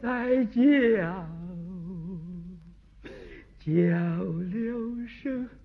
在叫叫了声。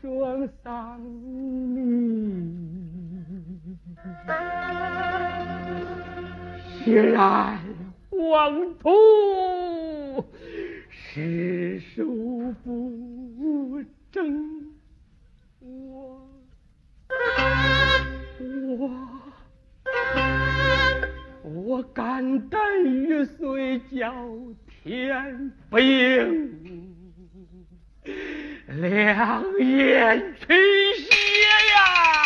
双丧礼，血染黄土，尸首不争我，我我肝胆玉碎，叫天不应。两眼倾斜呀。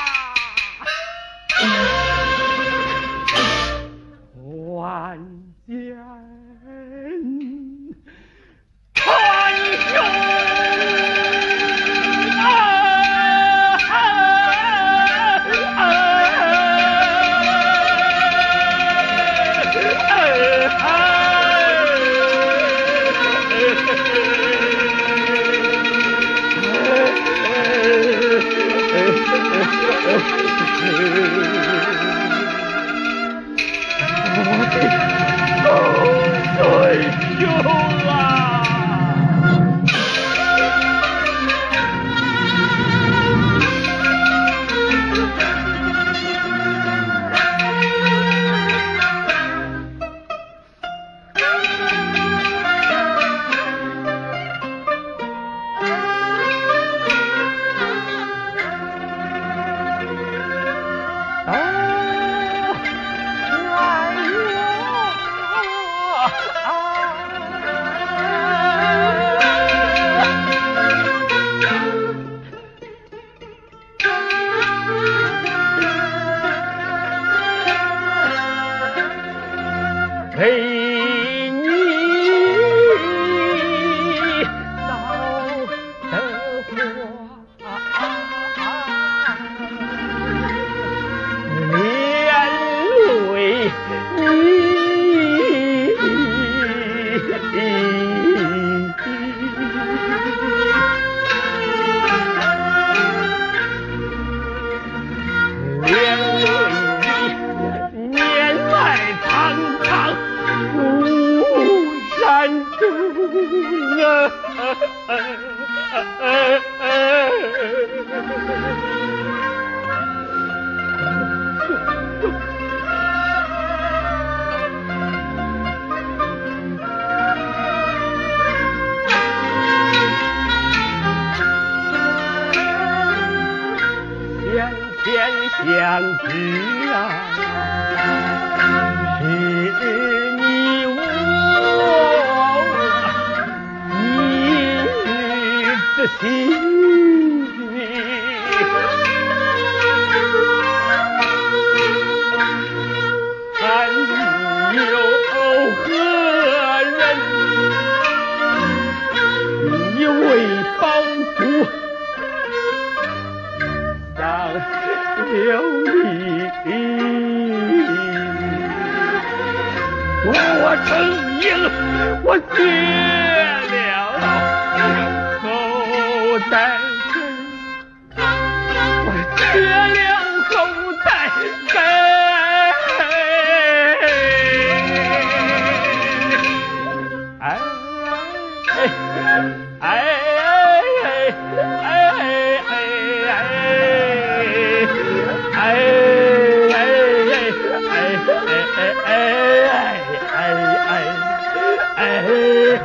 they 天天相聚啊。心你暗有何人你为帮主丧了利我成英我绝了。